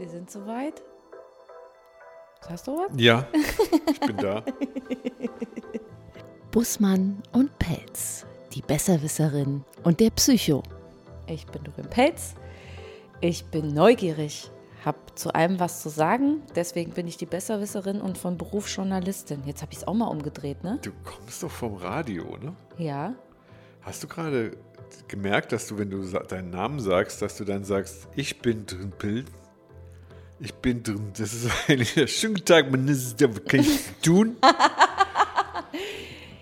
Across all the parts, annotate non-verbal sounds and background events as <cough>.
Wir sind soweit. Hast du was? Ja, ich bin da. <laughs> Bussmann und Pelz, die Besserwisserin und der Psycho. Ich bin Dorin Pelz. Ich bin neugierig, habe zu allem was zu sagen. Deswegen bin ich die Besserwisserin und von Beruf Journalistin. Jetzt habe ich es auch mal umgedreht, ne? Du kommst doch vom Radio, ne? Ja. Hast du gerade gemerkt, dass du, wenn du deinen Namen sagst, dass du dann sagst, ich bin drin, Pilz? Ich bin drin. Das ist <laughs> eigentlich der schöne Tag, man ist was kann ich tun? <laughs>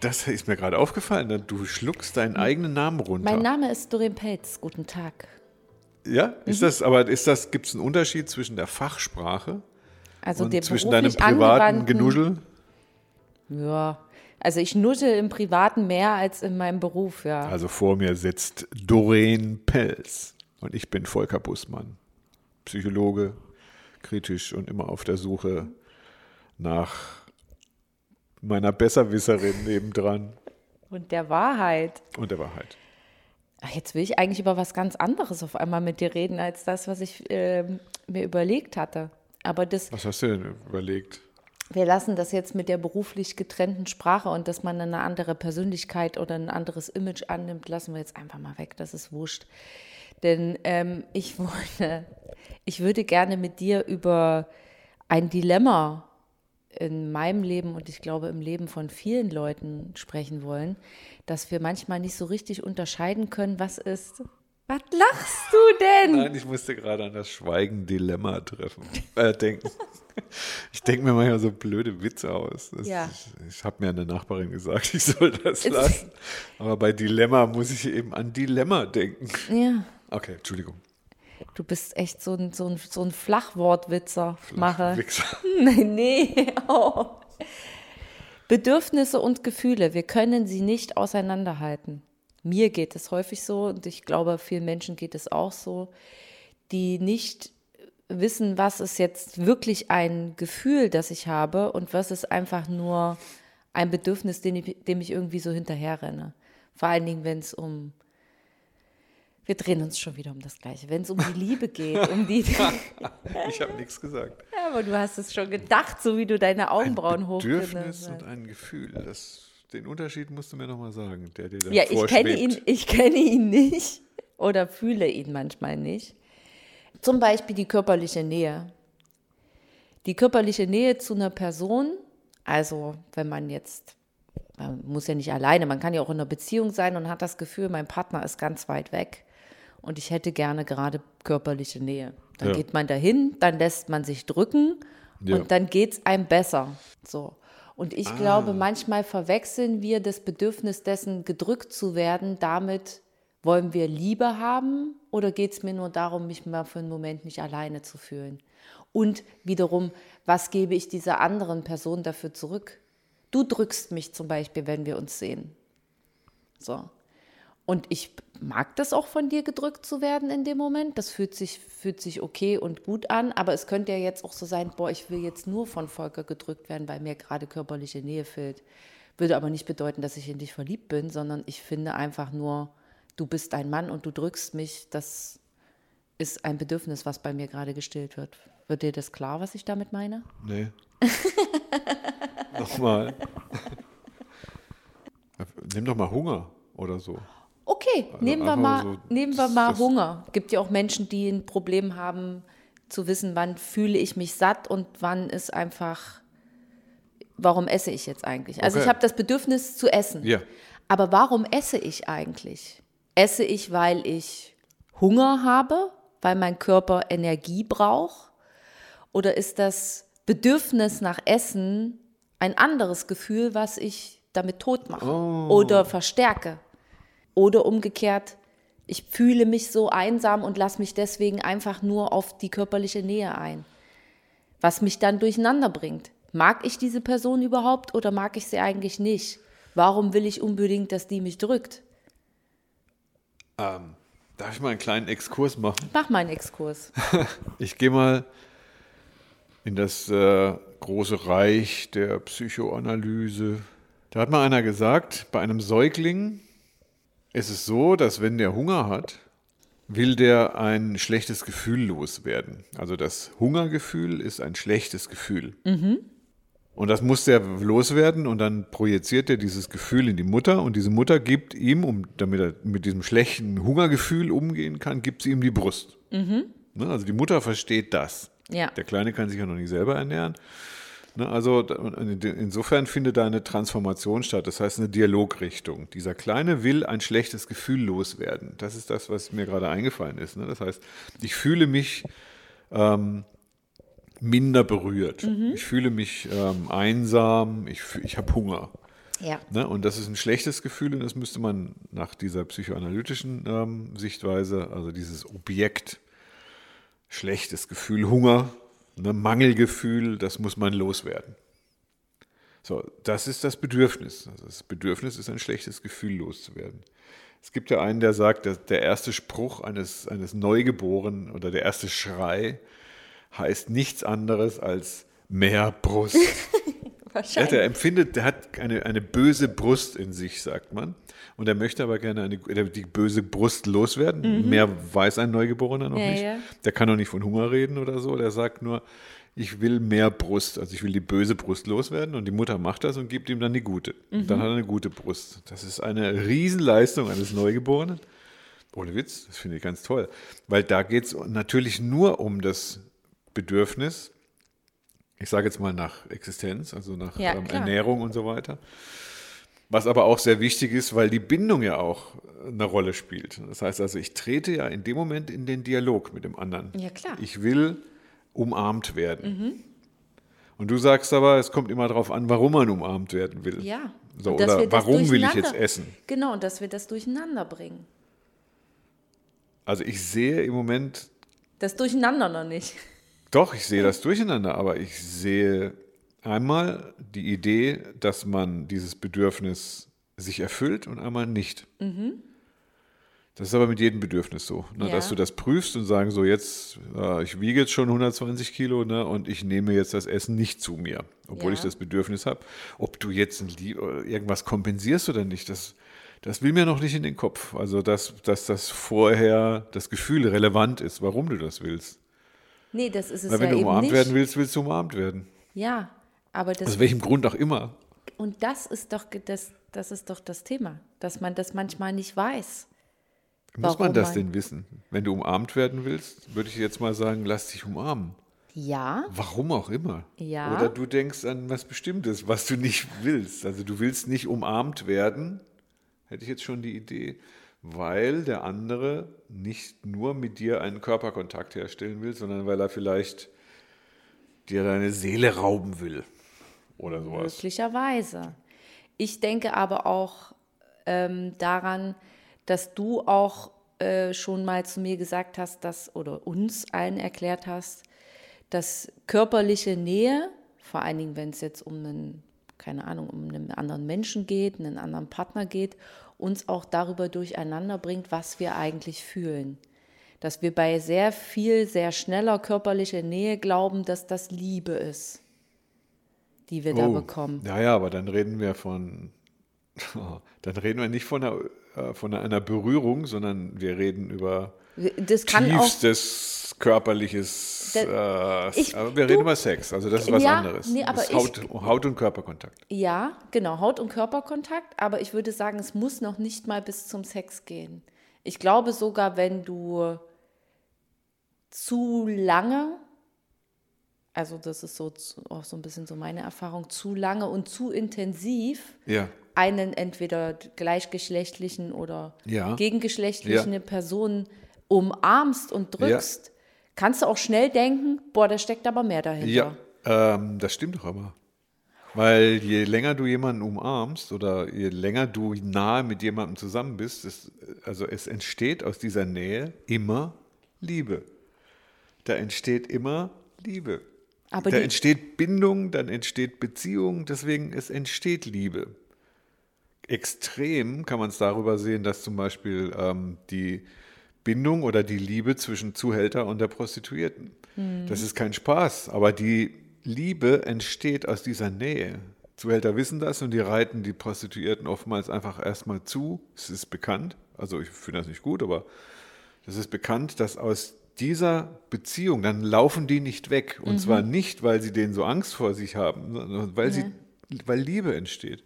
Das ist mir gerade aufgefallen. Du schluckst deinen eigenen Namen runter. Mein Name ist Dorin Pelz. Guten Tag. ja, Mhm. ist das, aber ist das, gibt es einen Unterschied zwischen der Fachsprache Also und zwischen deinem privaten Genuschel? Ja. Also ich nuschel im Privaten mehr als in meinem Beruf, ja. Also vor mir sitzt Doreen Pelz und ich bin Volker Bussmann, Psychologe, kritisch und immer auf der Suche nach meiner Besserwisserin nebendran Und der Wahrheit. und der Wahrheit. Ach, jetzt will ich eigentlich über was ganz anderes auf einmal mit dir reden, als das, was ich ähm, mir überlegt hatte. Aber das, Was hast du denn überlegt? Wir lassen das jetzt mit der beruflich getrennten Sprache und dass man eine andere Persönlichkeit oder ein anderes Image annimmt, lassen wir jetzt einfach mal weg. Das ist wurscht. Denn ähm, ich, wollte, ich würde gerne mit dir über ein Dilemma in meinem Leben und ich glaube im Leben von vielen Leuten sprechen wollen, dass wir manchmal nicht so richtig unterscheiden können, was ist. Was lachst du denn? Nein, ich musste gerade an das Schweigen-Dilemma treffen, äh, denken. <laughs> Ich denke mir manchmal so blöde Witze aus. Das, Ja. Ich, ich habe mir eine Nachbarin gesagt, ich soll das lassen. Aber bei Dilemma muss ich eben an Dilemma denken. Ja, Okay, Entschuldigung. du bist echt so ein, so ein, so ein Flachwortwitzer. Mache. Nein, <laughs> nee. <laughs> Oh. Bedürfnisse und Gefühle, wir können sie nicht auseinanderhalten. Mir geht es häufig so und ich glaube, vielen Menschen geht es auch so, die nicht wissen, was ist jetzt wirklich ein Gefühl, das ich habe und was ist einfach nur ein Bedürfnis, dem ich, dem ich irgendwie so hinterherrenne. Vor allen Dingen, wenn es um wir drehen uns schon wieder um das Gleiche. Wenn es um die Liebe geht, um die. <laughs> <laughs> Ich habe nichts gesagt. Ja, aber du hast es schon gedacht, so wie du deine Augenbrauen Bedürfnis hochgerissen und ein Gefühl. Das, den Unterschied musst du mir nochmal sagen, der dir da Ja, ich kenne ihn, ich kenne ihn nicht oder fühle ihn manchmal nicht. Zum Beispiel die körperliche Nähe. Die körperliche Nähe zu einer Person, also wenn man jetzt, man muss ja nicht alleine, man kann ja auch in einer Beziehung sein und hat das Gefühl, mein Partner ist ganz weit weg und ich hätte gerne gerade körperliche Nähe. Dann Ja. geht man dahin, dann lässt man sich drücken Ja. und dann geht es einem besser. So. Und ich glaube, manchmal verwechseln wir das Bedürfnis dessen, gedrückt zu werden, damit wollen wir Liebe haben oder geht es mir nur darum, mich mal für einen Moment nicht alleine zu fühlen? Und wiederum, was gebe ich dieser anderen Person dafür zurück? Du drückst mich zum Beispiel, wenn wir uns sehen. So. Und ich mag das auch von dir gedrückt zu werden in dem Moment. Das fühlt sich, fühlt sich okay und gut an. Aber es könnte ja jetzt auch so sein, boah, ich will jetzt nur von Volker gedrückt werden, weil mir gerade körperliche Nähe fehlt. Würde aber nicht bedeuten, dass ich in dich verliebt bin, sondern ich finde einfach nur, du bist ein Mann und du drückst mich. Das ist ein Bedürfnis, was bei mir gerade gestillt wird. Wird dir das klar, was ich damit meine? Nee. <laughs> Nochmal. <laughs> Nimm doch mal Hunger oder so. Okay, nehmen wir mal, so, nehmen wir mal Hunger. Gibt ja auch Menschen, die ein Problem haben, zu wissen, wann fühle ich mich satt und wann ist einfach, warum esse ich jetzt eigentlich? Also Okay. ich habe das Bedürfnis zu essen. Ja. Aber warum esse ich eigentlich? Esse ich, weil ich Hunger habe, weil mein Körper Energie braucht? Oder ist das Bedürfnis nach Essen ein anderes Gefühl, was ich damit tot mache oder verstärke? Oder umgekehrt, ich fühle mich so einsam und lasse mich deswegen einfach nur auf die körperliche Nähe ein. Was mich dann durcheinander bringt. Mag ich diese Person überhaupt oder mag ich sie eigentlich nicht? Warum will ich unbedingt, dass die mich drückt? Ähm, darf ich mal einen kleinen Exkurs machen? Mach mal einen Exkurs. <laughs> Ich gehe mal in das äh, große Reich der Psychoanalyse. Da hat mal einer gesagt, bei einem Säugling ist es so, dass wenn der Hunger hat, will der ein schlechtes Gefühl loswerden. Also das Hungergefühl ist ein schlechtes Gefühl. Und das muss der loswerden und dann projiziert er dieses Gefühl in die Mutter und diese Mutter gibt ihm, um, damit er mit diesem schlechten Hungergefühl umgehen kann, gibt sie ihm die Brust. Ne, also die Mutter versteht das. Ja. Der Kleine kann sich ja noch nicht selber ernähren. Ne, also insofern findet da eine Transformation statt, das heißt eine Dialogrichtung. Dieser Kleine will ein schlechtes Gefühl loswerden. Das ist das, was mir gerade eingefallen ist. Ne? Das heißt, ich fühle mich ähm, minder berührt. Ich fühle mich ähm, einsam, ich, ich habe Hunger. Ja. Ne? Und das ist ein schlechtes Gefühl und das müsste man nach dieser psychoanalytischen ähm, Sichtweise, also dieses Objekt, schlechtes Gefühl, Hunger, ne? Mangelgefühl, das muss man loswerden. So, das ist das Bedürfnis. Also das Bedürfnis ist ein schlechtes Gefühl loszuwerden. Es gibt ja einen, der sagt, dass der erste Spruch eines, eines Neugeborenen oder der erste Schrei heißt nichts anderes als mehr Brust. <laughs> Ja, der empfindet, der hat eine, eine böse Brust in sich, sagt man. Und er möchte aber gerne eine, die böse Brust loswerden. Mehr weiß ein Neugeborener noch Mhm. Ja, nicht. ja. Der kann noch nicht von Hunger reden oder so. Der sagt nur, ich will mehr Brust. Also ich will die böse Brust loswerden. Und die Mutter macht das und gibt ihm dann die gute. Und Mhm. dann hat er eine gute Brust. Das ist eine Riesenleistung eines Neugeborenen. Ohne Witz, das finde ich ganz toll. Weil da geht es natürlich nur um das Bedürfnis, ich sage jetzt mal nach Existenz, also nach Ja, ähm. Ernährung und so weiter. Was aber auch sehr wichtig ist, weil die Bindung ja auch eine Rolle spielt. Das heißt also, ich trete ja in dem Moment in den Dialog mit dem anderen. Ja, klar. Mhm. Ich will umarmt werden. Und du sagst aber, es kommt immer darauf an, warum man umarmt werden will. Ja. So, oder warum will ich jetzt essen? Genau, und dass wir das durcheinander bringen. Also ich sehe im Moment Das Durcheinander noch nicht. Doch, ich sehe das durcheinander, aber ich sehe einmal die Idee, dass man dieses Bedürfnis sich erfüllt und einmal nicht. Das ist aber mit jedem Bedürfnis so, ne, Ja. dass du das prüfst und sagen so jetzt, äh, ich wiege jetzt schon 120 Kilo ne, und ich nehme jetzt das Essen nicht zu mir, obwohl Ja. ich das Bedürfnis habe. Ob du jetzt irgendwas kompensierst oder nicht, das, das will mir noch nicht in den Kopf. Also dass, dass das vorher das Gefühl relevant ist, warum du das willst. Nee, das ist es Weil wenn ja du umarmt werden willst, willst du umarmt werden. Ja, aber das Aus welchem Grund auch immer. und das ist doch das, das ist doch das Thema, dass man das manchmal nicht weiß. Muss man das man- denn wissen? Wenn du umarmt werden willst, würde ich jetzt mal sagen, lass dich umarmen. Ja, Warum auch immer. Ja. Oder du denkst an was Bestimmtes, was du nicht willst. Also du willst nicht umarmt werden, hätte ich jetzt schon die Idee, weil der andere nicht nur mit dir einen Körperkontakt herstellen will, sondern weil er vielleicht dir deine Seele rauben will. Oder sowas. möglicherweise. Ich denke aber auch ähm, daran, dass du auch äh, schon mal zu mir gesagt hast, dass oder uns allen erklärt hast, dass körperliche Nähe, vor allen Dingen, wenn es jetzt um einen, keine Ahnung, um einen anderen Menschen geht, einen anderen Partner geht, uns auch darüber durcheinander bringt, was wir eigentlich fühlen. Dass wir bei sehr viel, sehr schneller körperlicher Nähe glauben, dass das Liebe ist, die wir da bekommen. Ja, ja, aber dann reden wir von, <laughs> dann reden wir nicht von einer, äh, von einer Berührung, sondern wir reden über Das kann auch. Körperliches, Da- äh, ich- aber wir du- reden über Sex, also das ist was Ja, anderes. nee, aber ich- Haut, Haut und Körperkontakt. Ja, genau, Haut- und Körperkontakt, aber ich würde sagen, es muss noch nicht mal bis zum Sex gehen. Ich glaube sogar, wenn du zu lange, also das ist so auch so ein bisschen so meine Erfahrung, zu lange und zu intensiv Ja, einen entweder gleichgeschlechtlichen oder Ja. gegengeschlechtlichen Ja. Person umarmst und drückst, kannst du auch schnell denken, boah, da steckt aber mehr dahinter. ja ähm, das stimmt doch aber. Weil je länger du jemanden umarmst oder je länger du nahe mit jemandem zusammen bist, es, also es entsteht aus dieser Nähe immer Liebe. Da entsteht immer Liebe. Aber da entsteht Bindung, dann entsteht Beziehung, deswegen es entsteht Liebe. Extrem kann man es darüber sehen, dass zum Beispiel ähm, die Bindung oder die Liebe zwischen Zuhälter und der Prostituierten. Das ist kein Spaß, aber die Liebe entsteht aus dieser Nähe. Zuhälter wissen das und die reiten die Prostituierten oftmals einfach erstmal zu. Es ist bekannt. Also ich finde das nicht gut, aber Das ist bekannt, dass aus dieser Beziehung, dann laufen die nicht weg. Und zwar nicht, weil sie denen so Angst vor sich haben, sondern weil, sie, weil Liebe entsteht.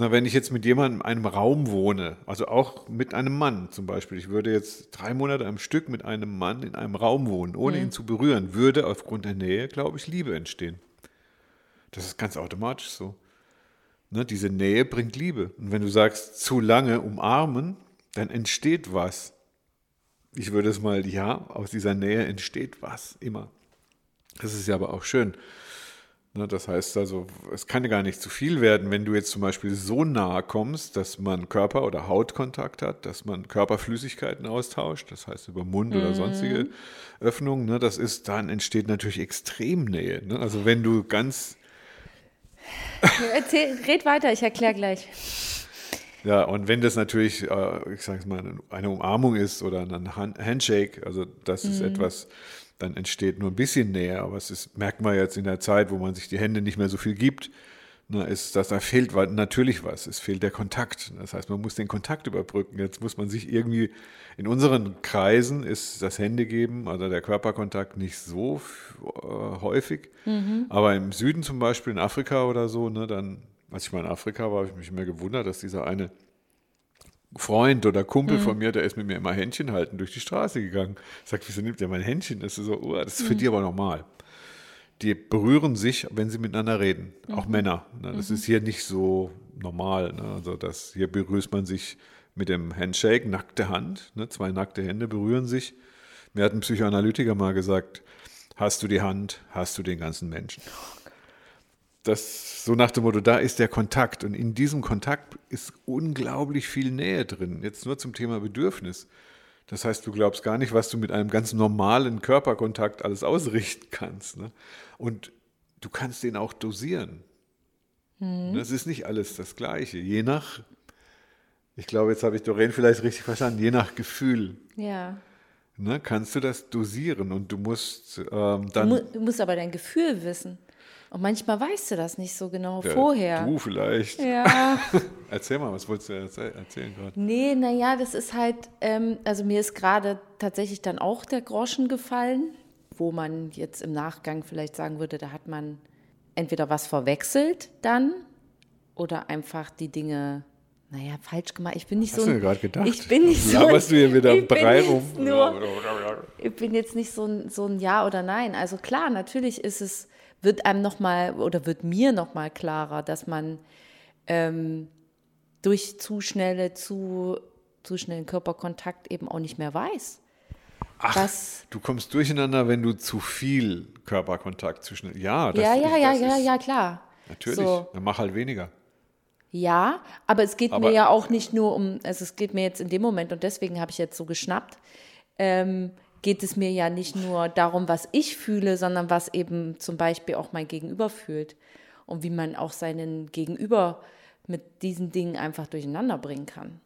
Na, wenn ich jetzt mit jemandem in einem Raum wohne, also auch mit einem Mann zum Beispiel, ich würde jetzt drei Monate am Stück mit einem Mann in einem Raum wohnen, ohne ihn zu berühren, würde aufgrund der Nähe, glaube ich, Liebe entstehen. Das ist ganz automatisch so. Ne, diese Nähe bringt Liebe. Und wenn du sagst, zu lange umarmen, dann entsteht was. Ich würde es mal, ja, aus dieser Nähe entsteht was, immer. Das ist ja aber auch schön. Ne, das heißt also, es kann ja gar nicht zu viel werden, wenn du jetzt zum Beispiel so nahe kommst, dass man Körper- oder Hautkontakt hat, dass man Körperflüssigkeiten austauscht, das heißt über Mund oder sonstige Öffnungen. Ne, das ist, dann entsteht natürlich Extremnähe. Ne? Also wenn du ganz Erzähl, red weiter, ich erkläre gleich. Ja, und wenn das natürlich, äh, ich sage es mal, eine Umarmung ist oder ein Han- Handshake, also das ist etwas, dann entsteht nur ein bisschen Nähe, aber es ist, merkt man jetzt in der Zeit, wo man sich die Hände nicht mehr so viel gibt, na, ist, dass da fehlt natürlich was, es fehlt der Kontakt. Das heißt, man muss den Kontakt überbrücken. Jetzt muss man sich irgendwie, in unseren Kreisen ist das Händegeben, also der Körperkontakt nicht so äh, häufig, aber im Süden zum Beispiel, in Afrika oder so, ne, dann, als ich mal in Afrika war, habe ich mich immer gewundert, dass dieser eine Freund oder Kumpel von mir, der ist mit mir immer Händchen halten durch die Straße gegangen. Sagt, wieso nimmt der mein Händchen? Das ist so, oh, das ist für die aber normal. Die berühren sich, wenn sie miteinander reden. Auch Männer. Ne? Das ist hier nicht so normal. Ne? Also das, hier berührt man sich mit dem Handshake, nackte Hand. Ne? Zwei nackte Hände berühren sich. Mir hat ein Psychoanalytiker mal gesagt, hast du die Hand, hast du den ganzen Menschen. Das so nach dem Motto, da ist der Kontakt und in diesem Kontakt ist unglaublich viel Nähe drin. Jetzt nur zum Thema Bedürfnis. Das heißt, du glaubst gar nicht, was du mit einem ganz normalen Körperkontakt alles ausrichten kannst. Ne? Und du kannst den auch dosieren. Das ist nicht alles das Gleiche. Je nach, ich glaube, jetzt habe ich Doreen vielleicht richtig verstanden, je nach Gefühl Ja. ne, kannst du das dosieren und du musst ähm, dann. du musst aber dein Gefühl wissen. Und manchmal weißt du das nicht so genau Ja, vorher. Du vielleicht. Ja. <laughs> Erzähl mal, was wolltest du erzäh- erzählen gerade? Nee, naja, das ist halt, ähm, also mir ist gerade tatsächlich dann auch der Groschen gefallen, wo man jetzt im Nachgang vielleicht sagen würde, da hat man entweder was verwechselt dann oder einfach die Dinge, naja, falsch gemacht. Ich bin nicht Hast so. du ein- dir gerade gedacht? Ich bin nicht <laughs> so. laberst du hier wieder ich bin Brei rum? Nur, <laughs> ich bin jetzt nicht so ein, so ein Ja oder Nein. Also klar, natürlich ist es, wird einem nochmal oder wird mir nochmal klarer, dass man ähm, durch zu schnelle, zu, zu schnellen Körperkontakt eben auch nicht mehr weiß. Ach, Was? du kommst durcheinander, wenn du zu viel Körperkontakt zwischen. Ja, das ja, ja, ja, das ja, ist, ja, klar. Natürlich, So. dann mach halt weniger. Ja, aber es geht Aber- mir ja auch nicht nur um, also es geht mir jetzt in dem Moment, und deswegen habe ich jetzt so geschnappt, ähm, geht es mir ja nicht nur darum, was ich fühle, sondern was eben zum Beispiel auch mein Gegenüber fühlt und wie man auch seinen Gegenüber mit diesen Dingen einfach durcheinander bringen kann.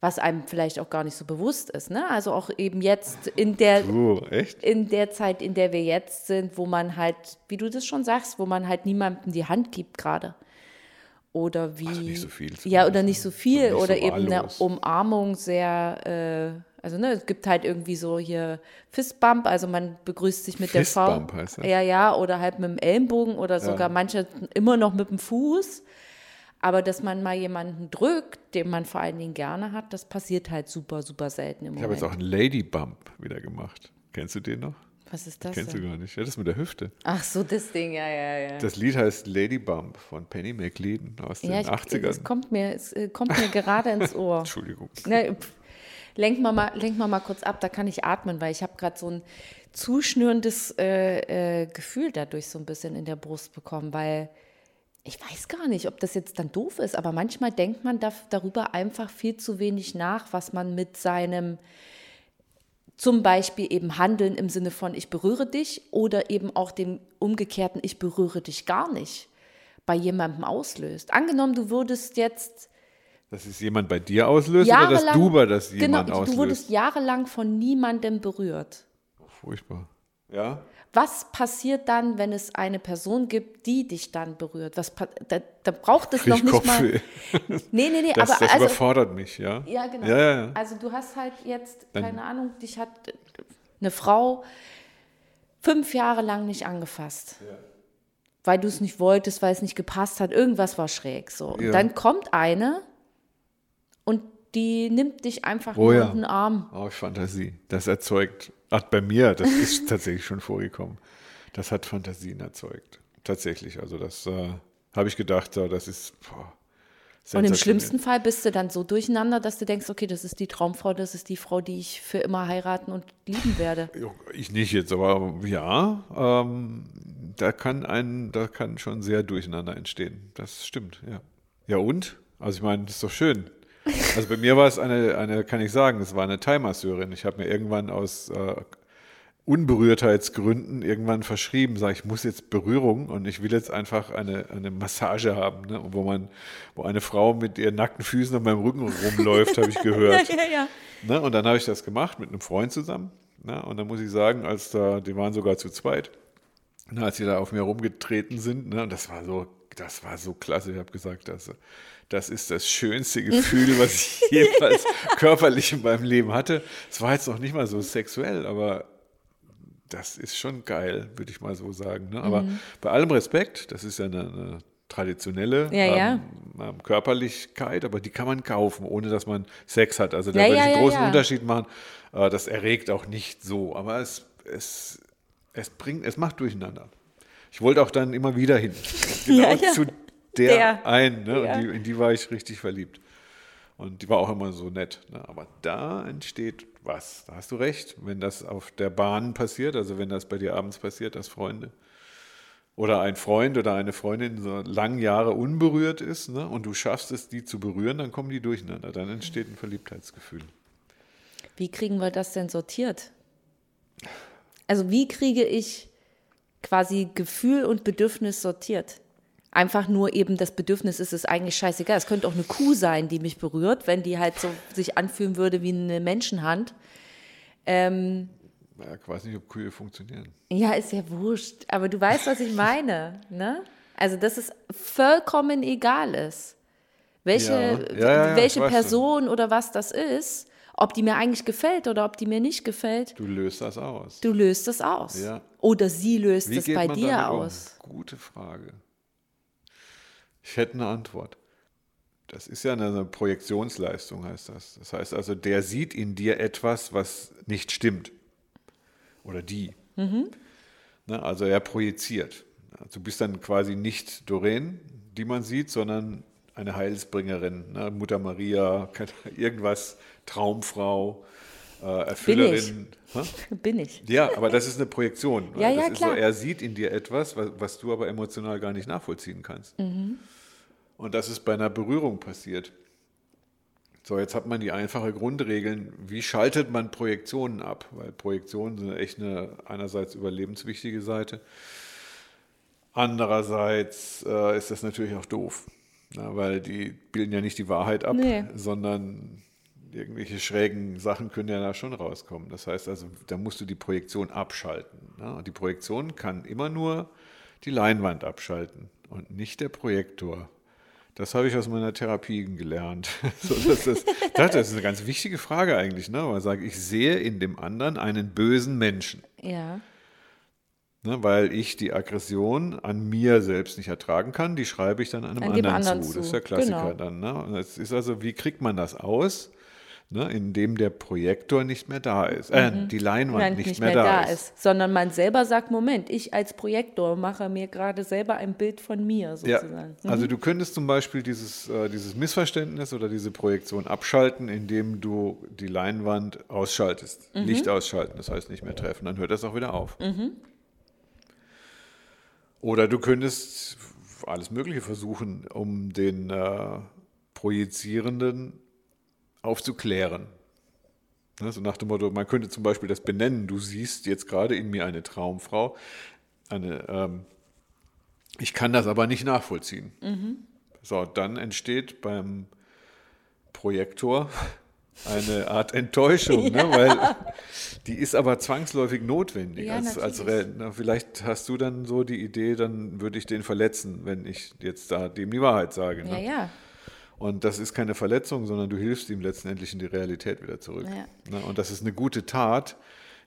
Was einem vielleicht auch gar nicht so bewusst ist. Ne? Also auch eben jetzt in der, echt? in der Zeit, in der wir jetzt sind, wo man halt, wie du das schon sagst, wo man halt niemandem die Hand gibt gerade. Oder wie. Also nicht so viel Ja, oder nicht so ne? viel. So nicht oder so eben eine. Umarmung sehr. Äh, also, ne, es gibt halt irgendwie so hier Fistbump, also man begrüßt sich mit Fistbump der Faust. heißt das? Ja, ja, oder halt mit dem Ellenbogen oder sogar manche immer noch mit dem Fuß. Aber dass man mal jemanden drückt, den man vor allen Dingen gerne hat, das passiert halt super, super selten im Ich habe Moment. jetzt auch einen Lady Bump wieder gemacht. Kennst du den noch? Was ist das Kennst du denn? gar nicht. Ja, das mit der Hüfte. Ach so, das Ding, ja, ja, ja. Das Lied heißt Lady Bump von Penny McLean aus den ja, ich, 80ern. es kommt mir, es äh, kommt mir gerade ins Ohr. <laughs> Entschuldigung. Ne, pf, lenk mal, mal, lenk mal, mal kurz ab, da kann ich atmen, weil ich habe gerade so ein zuschnürendes äh, äh, Gefühl dadurch so ein bisschen in der Brust bekommen, weil ich weiß gar nicht, ob das jetzt dann doof ist, aber manchmal denkt man da, darüber einfach viel zu wenig nach, was man mit seinem zum Beispiel eben Handeln im Sinne von ich berühre dich oder eben auch dem umgekehrten ich berühre dich gar nicht bei jemandem auslöst. Angenommen, du würdest jetzt Dass es jemand bei dir auslöst oder dass du bei das jemand genau, auslöst? du wurdest jahrelang von niemandem berührt. Furchtbar. Ja. Was passiert dann, wenn es eine Person gibt, die dich dann berührt? Was, da, da braucht es Krieg noch ich nicht mal. Kopfweh. <laughs> Nee, nee, nee, Das, aber das also, überfordert mich, ja. Ja, genau. Ja, ja, ja. Also du hast halt jetzt, Dann- keine Ahnung, dich hat eine Frau fünf Jahre lang nicht angefasst. Weil du es nicht wolltest, weil es nicht gepasst hat. Irgendwas war schräg. So. Und Ja. dann kommt eine und die nimmt dich einfach Oh nur ja. in den Arm. Oh, Fantasie. Das erzeugt, ach, bei mir, das <laughs> ist tatsächlich schon vorgekommen. Das hat Fantasien erzeugt. Tatsächlich. Also, das äh, habe ich gedacht, so, das ist. Boah, Und im schlimmsten Fall bist du dann so durcheinander, dass du denkst, okay, das ist die Traumfrau, das ist die Frau, die ich für immer heiraten und lieben werde. <laughs> Ich nicht jetzt, aber ja, ähm, da kann ein, da kann schon sehr Durcheinander entstehen. Das stimmt, ja. Ja und? Also ich meine, das ist doch schön. Also bei mir war es eine, eine, kann ich sagen, es war eine Thai-Masseurin. Ich habe mir irgendwann aus äh, Unberührtheitsgründen irgendwann verschrieben, sage ich muss jetzt Berührung und ich will jetzt einfach eine, eine Massage haben, ne, wo man, wo eine Frau mit ihren nackten Füßen an meinem Rücken rumläuft, habe ich gehört. <laughs> ja, ja. Ne? Und dann habe ich das gemacht mit einem Freund zusammen. Ne? Und dann muss ich sagen, als da, die waren sogar zu zweit, ne? als sie da auf mir rumgetreten sind, ne? und das war so, das war so klasse. Ich habe gesagt, das, das ist das schönste <laughs> Gefühl, was ich jemals körperlich in meinem Leben hatte. Es war jetzt noch nicht mal so sexuell, aber das ist schon geil, würde ich mal so sagen. Ne? Aber bei allem Respekt, das ist ja eine, eine traditionelle Ja, ja. ähm, ähm, Körperlichkeit, aber die kann man kaufen, ohne dass man Sex hat. Also da Ja, würde ich einen großen. Unterschied machen. Äh, das erregt auch nicht so, aber es, es, es bringt, es macht durcheinander. Ich wollte auch dann immer wieder hin. <laughs> Genau zu der, Der. ein, ne? Ja. Und die, in die war ich richtig verliebt. Und die war auch immer so nett. Ne? Aber da entsteht was. Da hast du recht. Wenn das auf der Bahn passiert, also wenn das bei dir abends passiert als Freunde, oder ein Freund oder eine Freundin so lange Jahre unberührt ist ne, und du schaffst es, die zu berühren, dann kommen die durcheinander. Dann entsteht ein Verliebtheitsgefühl. Wie kriegen wir das denn sortiert? Also wie kriege ich quasi Gefühl und Bedürfnis sortiert? Einfach nur eben das Bedürfnis ist es eigentlich scheißegal. Es könnte auch eine Kuh sein, die mich berührt, wenn die halt so sich anfühlen würde wie eine Menschenhand. Ähm, Ja, ich weiß nicht, ob Kühe funktionieren. ja, ist ja wurscht. Aber du weißt, was ich meine, ne? Also, dass es vollkommen egal ist, welche, Ja. Ja, ja, welche Person oder was das ist, ob die mir eigentlich gefällt oder ob die mir nicht gefällt. Du löst das aus. Du löst das aus. Oder sie löst Wie es geht bei dir damit um? aus. Gute Frage. Ich hätte eine Antwort. Das ist ja eine Projektionsleistung, heißt das. Das heißt also, der sieht in dir etwas, was nicht stimmt. Oder die. Mhm. Ne, also er projiziert. Du bist dann quasi nicht Doreen, die man sieht, sondern eine Heilsbringerin, ne? Mutter Maria, irgendwas, Traumfrau, äh, Erfüllerin. Hä? <laughs> Bin ich. Ja, aber das ist eine Projektion. Ja, ja, klar. So, er sieht in dir etwas, was, was du aber emotional gar nicht nachvollziehen kannst. Mhm. Und das ist bei einer Berührung passiert. So, jetzt hat man die einfache Grundregeln. Wie schaltet man Projektionen ab? Weil Projektionen sind echt eine einerseits überlebenswichtige Seite. Andererseits äh, ist das natürlich auch doof, na, weil die bilden ja nicht die Wahrheit ab, Nee. sondern irgendwelche schrägen Sachen können ja da schon rauskommen. Das heißt also, da musst du die Projektion abschalten. Ne? Und die Projektion kann immer nur die Leinwand abschalten und nicht der Projektor. Das habe ich aus meiner Therapie gelernt. <laughs> so, das, das, das ist eine ganz wichtige Frage eigentlich. Ne? Man sagt, ich sehe in dem anderen einen bösen Menschen. Ja. Ne, weil ich die Aggression an mir selbst nicht ertragen kann, die schreibe ich dann einem An anderen, anderen zu. zu, Das ist der Klassiker genau. dann. Ne? Und es ist also, wie kriegt man das aus, ne, indem der Projektor nicht mehr da ist, äh, die Leinwand Wenn nicht, mehr, da, ist. Sondern man selber sagt, Moment, ich als Projektor mache mir gerade selber ein Bild von mir Ja, sozusagen. also du könntest zum Beispiel dieses, äh, dieses Missverständnis oder diese Projektion abschalten, indem du die Leinwand ausschaltest. Mhm. Licht ausschalten, das heißt nicht mehr treffen, dann hört das auch wieder auf. Mhm. Oder du könntest alles Mögliche versuchen, um den äh, Projizierenden aufzuklären. Ne, so nach dem Motto, man könnte zum Beispiel das benennen, du siehst jetzt gerade in mir eine Traumfrau, eine, ähm, ich kann das aber nicht nachvollziehen. So, dann entsteht beim Projektor eine Art Enttäuschung, ne? <laughs> weil die ist aber zwangsläufig notwendig. Ja, als, als, na, vielleicht hast du dann so die Idee, dann würde ich den verletzen, wenn ich jetzt da dem die Wahrheit sage. Ne? Ja, ja. Und das ist keine Verletzung, sondern du hilfst ihm letztendlich in die Realität wieder zurück. Ja. Ne? Und das ist eine gute Tat,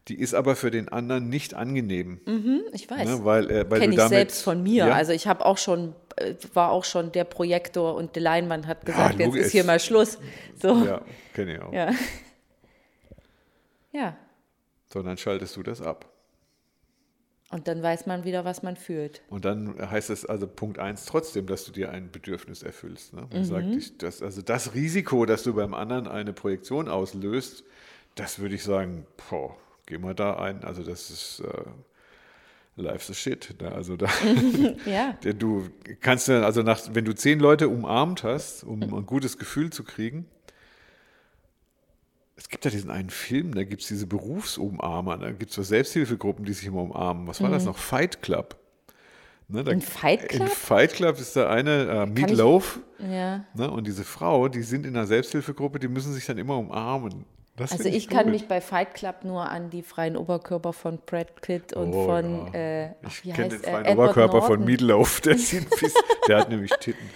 die ist aber für den anderen nicht angenehm. Hm, Ich weiß. Ne? Weil, äh, weil Kenne ich damit, selbst von mir. Ja? Also ich habe auch schon, äh, war auch schon der Projektor und die Leinwand hat gesagt, jetzt logisch. ist hier mal Schluss. So. ja, kenne ich auch. Ja. ja. So, dann schaltest du das ab. Und dann weiß man wieder, was man fühlt. Und dann heißt es also Punkt eins trotzdem, dass du dir ein Bedürfnis erfüllst. Ne? Man sagt, ich, das, also das Risiko, dass du beim anderen eine Projektion auslöst, das würde ich sagen, boah, geh mal da ein. Also das ist äh, life's a shit. Ne? Also da, <laughs> <laughs> Ja. du kannst ja, also nach, wenn du zehn Leute umarmt hast, um ein gutes Gefühl zu kriegen, es gibt ja diesen einen Film, da gibt es diese Berufsumarmer, da gibt es so Selbsthilfegruppen, die sich immer umarmen. Was war das noch? Fight Club. Ne, da, Ein Fight Club? In Fight Club ist da eine, äh, ich- Meatloaf, Ja. ne, und diese Frau, die sind in einer Selbsthilfegruppe, die müssen sich dann immer umarmen. Das Also find ich kann mich bei Fight Club nur an die freien Oberkörper von Brad Pitt und Oh, von, ja. äh, ach, Ich wie kenne heißt den freien Edward Oberkörper von Norton. Meatloaf, der, sieht <laughs> der hat nämlich Titten.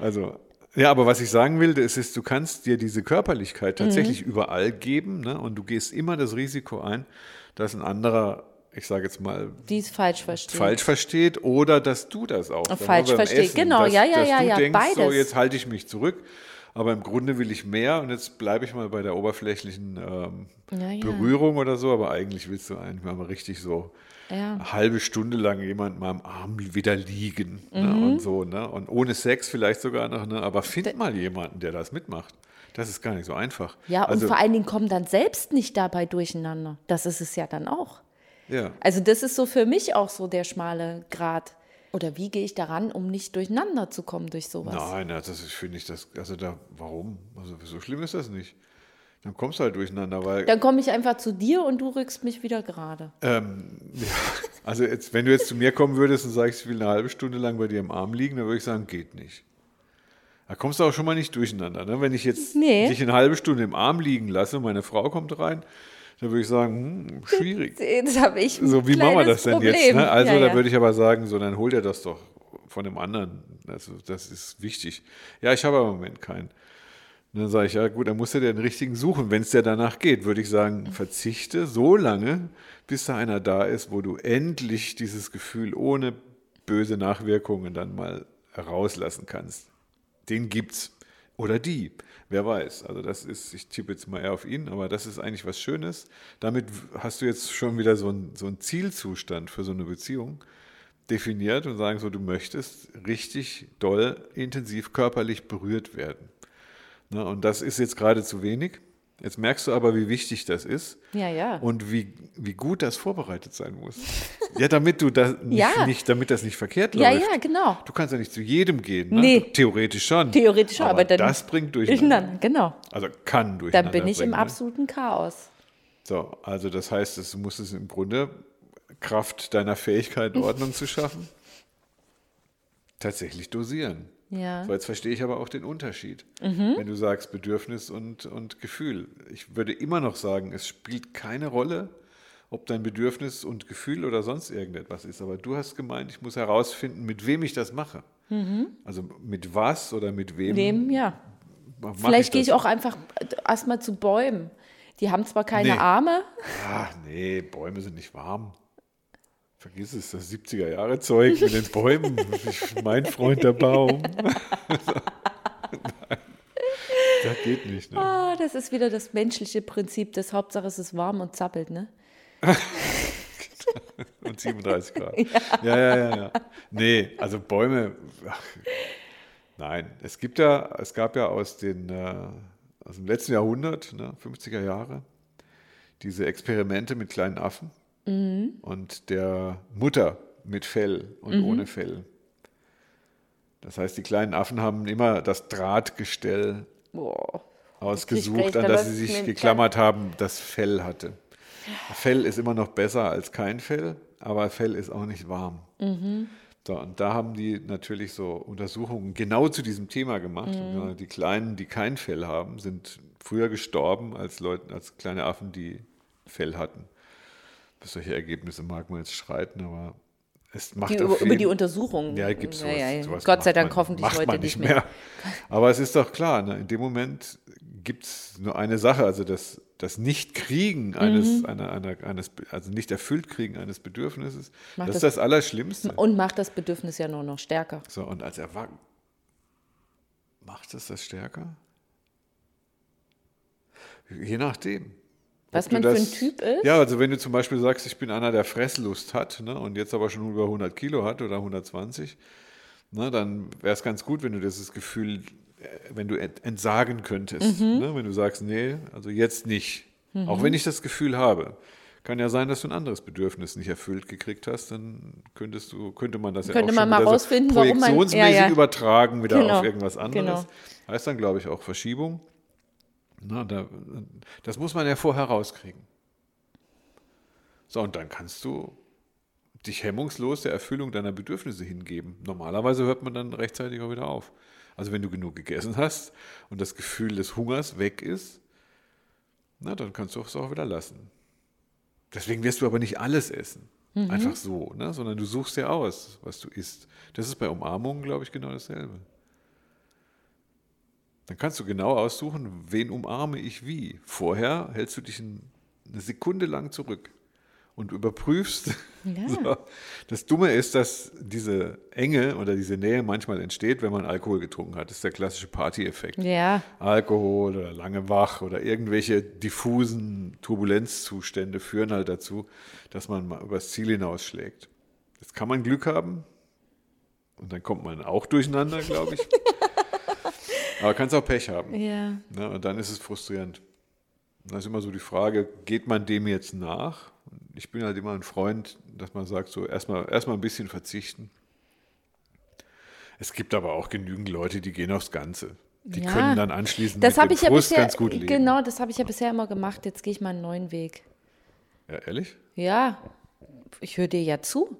Also, ja, aber was ich sagen will, das ist, du kannst dir diese Körperlichkeit tatsächlich Mhm. überall geben ne? und du gehst immer das Risiko ein, dass ein anderer, ich sage jetzt mal, Die es falsch versteht. falsch versteht oder dass du das auch. Falsch versteht. Genau, dass, ja, ja, dass ja, du ja, denkst, so beides. jetzt halte ich mich zurück, aber im Grunde will ich mehr und jetzt bleibe ich mal bei der oberflächlichen ähm, Ja, ja. Berührung oder so, aber eigentlich willst du eigentlich mal richtig so Ja. eine halbe Stunde lang jemand mal am Arm wieder liegen ne, Mhm. und so, ne? Und ohne Sex vielleicht sogar noch, ne? Aber find mal jemanden, der das mitmacht. Das ist gar nicht so einfach. Ja, und also, vor allen Dingen kommen dann selbst nicht dabei durcheinander. Das ist es ja dann auch. ja. Also das ist so für mich auch so der schmale Grat. Oder wie gehe ich daran, um nicht durcheinander zu kommen durch sowas? Nein, das finde ich, das, also da, warum? Also so schlimm ist das nicht. Dann kommst du halt durcheinander, weil, Dann komme ich einfach zu dir und du rückst mich wieder gerade. ähm, <laughs> ja, also jetzt, wenn du jetzt zu mir kommen würdest und sagst, ich will eine halbe Stunde lang bei dir im Arm liegen, dann würde ich sagen, geht nicht. Da kommst du auch schon mal nicht durcheinander. Ne? Wenn ich jetzt Nee. dich eine halbe Stunde im Arm liegen lasse und meine Frau kommt rein, dann würde ich sagen, hm, schwierig. <laughs> Das habe ich. So, wie machen wir das denn Problem. jetzt? Ne? Also, ja, da ja. würde ich aber sagen, so, dann hol dir das doch von dem anderen. Also, das ist wichtig. Ja, ich habe aber im Moment keinen. Und dann sage ich, ja gut, dann musst du dir den richtigen suchen. Wenn es dir danach geht, würde ich sagen, verzichte so lange, bis da einer da ist, wo du endlich dieses Gefühl ohne böse Nachwirkungen dann mal rauslassen kannst. Den gibt's. Oder die. Wer weiß. Also das ist, ich tippe jetzt mal eher auf ihn, aber das ist eigentlich was Schönes. Damit hast du jetzt schon wieder so einen so Zielzustand für so eine Beziehung definiert und sagen so, du möchtest richtig doll, intensiv körperlich berührt werden. Ne, und das ist jetzt gerade zu wenig. Jetzt merkst du aber, wie wichtig das ist Ja, ja. und wie, wie gut das vorbereitet sein muss. Ja, damit du das <laughs> nicht, Ja. nicht damit das nicht verkehrt Ja, läuft. ja, genau. Du kannst ja nicht zu jedem gehen. Ne? Nee. Theoretisch schon. Theoretisch schon, aber, dann. das bringt durcheinander. Genau. Also kann durcheinander Dann bin ich im bringen, ne? absoluten Chaos. So, also das heißt, es- du musst es im Grunde Kraft deiner Fähigkeit, <laughs> Ordnung zu schaffen, tatsächlich dosieren. Ja. So, jetzt verstehe ich aber auch den Unterschied, Mhm. wenn du sagst Bedürfnis und, und Gefühl. Ich würde immer noch sagen, es spielt keine Rolle, ob dein Bedürfnis und Gefühl oder sonst irgendetwas ist. Aber du hast gemeint, ich muss herausfinden, mit wem ich das mache. Also mit was oder mit wem. Mhm. Wem, ja. Vielleicht gehe ich auch einfach erstmal zu Bäumen. Die haben zwar keine Nee. Arme, Ach nee, Bäume sind nicht warm. Vergiss es, das 70er-Jahre-Zeug mit den Bäumen. Mein Freund der Baum. <laughs> das geht nicht. Ne? ah, das ist wieder das menschliche Prinzip des Hauptsache es ist warm und zappelt, ne? <laughs> Und 37 Grad. <laughs> Ja, ja, ja, ja. Nee, also Bäume. Ach, nein, es gibt ja, es gab ja aus, den, äh, aus dem letzten Jahrhundert, ne, 50er Jahre, diese Experimente mit kleinen Affen und der Mutter mit Fell und ohne Fell. Das heißt, die kleinen Affen haben immer das Drahtgestell Boah. ausgesucht, recht, an das sie sich geklammert haben, das Fell hatte. Fell ist immer noch besser als kein Fell, aber Fell ist auch nicht warm. Mhm. So, und da haben die natürlich so Untersuchungen genau zu diesem Thema gemacht. Mhm. Die Kleinen, die kein Fell haben, sind früher gestorben als Leute, als kleine Affen, die Fell hatten. Für solche Ergebnisse mag man jetzt streiten, aber es macht Die, über, über die Untersuchung. ja, gibt's sowas, Ja, ja. sowas Gott sei Dank man- hoffentlich heute man nicht mehr. Aber es ist doch klar, ne, in dem Moment gibt es nur eine Sache, also das, das Nicht-Kriegen eines, Mhm. einer, einer, eines, also nicht erfüllt kriegen eines Bedürfnisses, Macht das ist das- das Allerschlimmste. Und macht das Bedürfnis ja nur noch stärker. So, und als Erwachsener, macht es das stärker? Je nachdem. Was man für ein Typ ist? Ja, also wenn du zum Beispiel sagst, ich bin einer, der Fresslust hat ne, und jetzt aber schon über 100 Kilo hat oder 120, ne, dann wäre es ganz gut, wenn du dieses Gefühl, äh, wenn du ent- entsagen könntest. Mhm. Ne, wenn du sagst, nee, also jetzt nicht. Auch wenn ich das Gefühl habe. Kann ja sein, dass du ein anderes Bedürfnis nicht erfüllt gekriegt hast, dann könntest du, könnte man das ja Könnte auch man schon mal wieder so rausfinden, warum man- projektionsmäßig ja, ja. übertragen wieder Genau, auf irgendwas anderes. genau. Heißt dann, glaube ich, auch Verschiebung. Na, da, das muss man ja vorher rauskriegen. So, und dann kannst du dich hemmungslos der Erfüllung deiner Bedürfnisse hingeben. Normalerweise hört man dann rechtzeitig auch wieder auf. Also wenn du genug gegessen hast und das Gefühl des Hungers weg ist, na, dann kannst du es auch wieder lassen. Deswegen wirst du aber nicht alles essen. Einfach so, ne? sondern du suchst dir aus, was du isst. Das ist bei Umarmungen, glaube ich, genau dasselbe. Dann kannst du genau aussuchen, wen umarme ich wie. Vorher hältst du dich ein, eine Sekunde lang zurück und überprüfst. Ja. <laughs> So. Das Dumme ist, dass diese Enge oder diese Nähe manchmal entsteht, wenn man Alkohol getrunken hat. Das ist der klassische Party-Effekt. Ja, Alkohol oder lange wach oder irgendwelche diffusen Turbulenzzustände führen halt dazu, dass man mal übers Ziel hinausschlägt. Jetzt kann man Glück haben und dann kommt man auch durcheinander, glaube ich. <laughs> Aber kannst auch Pech haben. ja. Ne? Und dann ist es frustrierend. Dann ist immer so die Frage, geht man dem jetzt nach? Ich bin halt immer ein Freund, dass man sagt, so erstmal erstmal ein bisschen verzichten. Es gibt aber auch genügend Leute, die gehen aufs Ganze. Die Ja. können dann anschließend Das mit habe dem ich ja Frust bisher, ganz gut leben. genau, das habe ich ja bisher immer gemacht. Jetzt gehe ich mal einen neuen Weg. Ja, ehrlich? Ja, ich höre dir ja zu.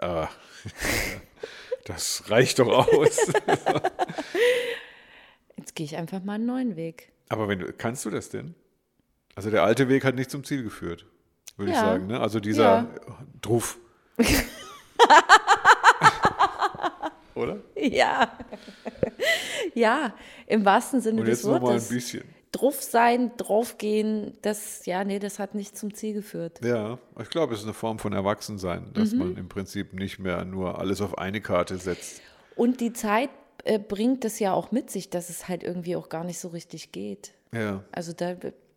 Ah, <laughs> das reicht doch aus. <laughs> Jetzt gehe ich einfach mal einen neuen Weg. aber wenn du, kannst du das denn? Also der alte Weg hat nicht zum Ziel geführt, würde ich Ja. sagen. Ne? Also dieser Ja. Druff. <laughs> Oder? Ja. ja, im wahrsten Sinne Und des jetzt noch mal ein Wortes. bisschen. Drauf sein, draufgehen, das, ja, nee, das hat nicht zum Ziel geführt. Ja, ich glaube, es ist eine Form von Erwachsensein, dass Mhm. man im Prinzip nicht mehr nur alles auf eine Karte setzt. Und die Zeit äh, bringt es ja auch mit sich, dass es halt irgendwie auch gar nicht so richtig geht. Ja, Also da,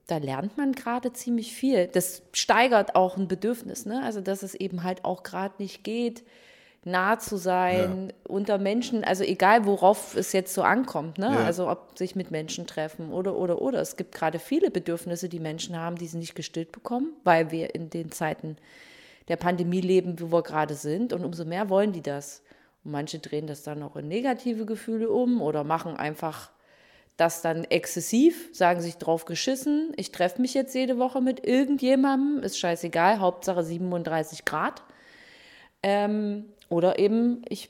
da lernt man gerade ziemlich viel. Das steigert auch ein Bedürfnis, ne? Also dass es eben halt auch gerade nicht geht, nah zu sein, unter Menschen, also egal worauf es jetzt so ankommt, ne? Ja. Also ob sich mit Menschen treffen oder oder oder. Es gibt gerade viele Bedürfnisse, die Menschen haben, die sie nicht gestillt bekommen, weil wir in den Zeiten der Pandemie leben, wo wir gerade sind. Und umso mehr wollen die das. Und manche drehen das dann auch in negative Gefühle um oder machen einfach das dann exzessiv, sagen sich drauf geschissen, ich treffe mich jetzt jede Woche mit irgendjemandem, ist scheißegal, Hauptsache 37 Grad. Ähm, oder eben, ich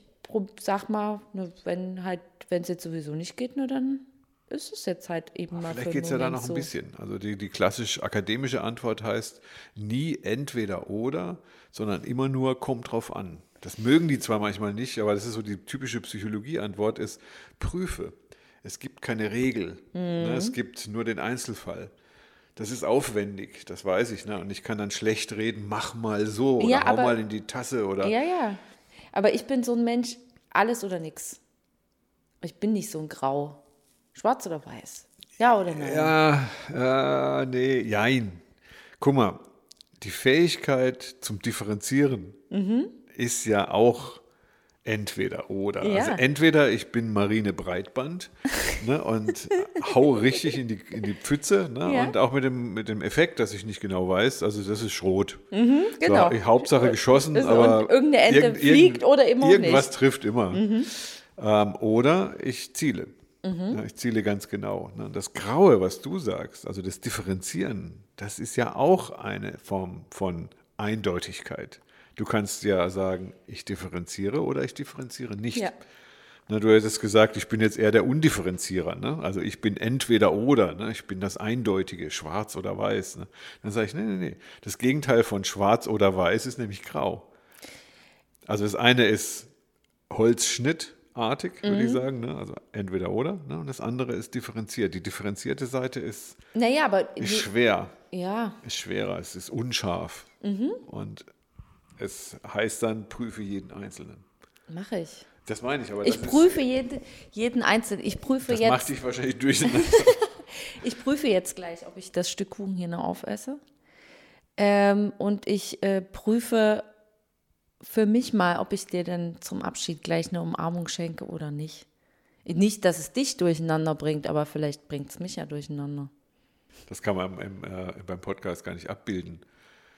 sag mal, ne, wenn halt, wenn es jetzt sowieso nicht geht, nur dann ist es jetzt halt eben mal vielleicht geht es ja da noch ein so. bisschen. Also die, die klassisch akademische Antwort heißt nie entweder oder, sondern immer nur kommt drauf an. Das mögen die zwar manchmal nicht, aber das ist so die typische Psychologie-Antwort ist, prüfe. Es gibt keine Regel. Ne? Mhm. Es gibt nur den Einzelfall. Das ist aufwendig, das weiß ich. Ne? Und ich kann dann schlecht reden, mach mal so oder Ja, hau aber- mal in die Tasse oder Ja, ja. Aber ich bin so ein Mensch, alles oder nix. Ich bin nicht so ein Grau. Schwarz oder weiß? Ja oder nein? Ja, äh, nee, jein. Guck mal, die Fähigkeit zum Differenzieren ist ja auch entweder oder. Ja. Also entweder ich bin Marine Breitband <laughs> ne, und hau richtig in die, in die Pfütze ne, Ja. und auch mit dem, mit dem Effekt, dass ich nicht genau weiß, also das ist Schrot. genau. So, Hauptsache geschossen, Ist- aber und irgendeine Ente irgend- fliegt oder auch Irgendwas nicht. trifft immer. Ähm, oder ich ziele. Mhm. Ja, ich ziele ganz genau. Ne? Das Graue, was du sagst, also das Differenzieren, das ist ja auch eine Form von Eindeutigkeit. Du kannst ja sagen, ich differenziere oder ich differenziere nicht. Ja. Na, du hättest gesagt, ich bin jetzt eher der Undifferenzierer. Ne? Also ich bin entweder oder. Ne? Ich bin das Eindeutige, schwarz oder weiß. Ne? Dann sage ich, nee, nee, nee. Das Gegenteil von schwarz oder weiß ist nämlich grau. Also das eine ist holzschnittartig, würde ich sagen. Ne? Also entweder oder. Ne? Und das andere ist differenziert. Die differenzierte Seite ist, Naja, aber ist schwer. ja, Ist schwerer. Es ist unscharf. Und es heißt dann, prüfe jeden Einzelnen. mache ich. Das meine ich, aber Ich prüfe jede, jeden Einzelnen. Ich prüfe ist, das macht jetzt, dich wahrscheinlich durcheinander. <laughs> ich prüfe jetzt gleich, ob ich das Stück Kuchen hier noch aufesse. Ähm, und ich äh, prüfe für mich mal, ob ich dir dann zum Abschied gleich eine Umarmung schenke oder nicht. Nicht, dass es dich durcheinander bringt, aber vielleicht bringt es mich ja durcheinander. Das kann man im, äh, beim Podcast gar nicht abbilden.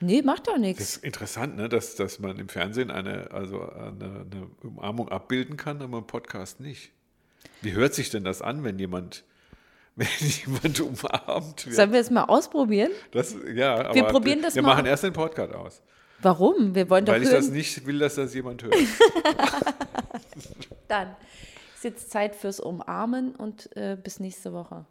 Nee, macht doch Das nichts. ist interessant, ne? dass, dass man im Fernsehen eine, also eine, eine Umarmung abbilden kann, aber im Podcast nicht. Wie hört sich denn das an, wenn jemand, <laughs> wenn jemand umarmt wird? Sollen wir es mal ausprobieren? Das, ja, aber probieren das wir mal machen aus. erst den Podcast aus. Warum? Wir wollen doch Weil ich das hören. nicht will, dass das jemand hört. <laughs> Dann ist jetzt Zeit fürs Umarmen und äh, bis nächste Woche.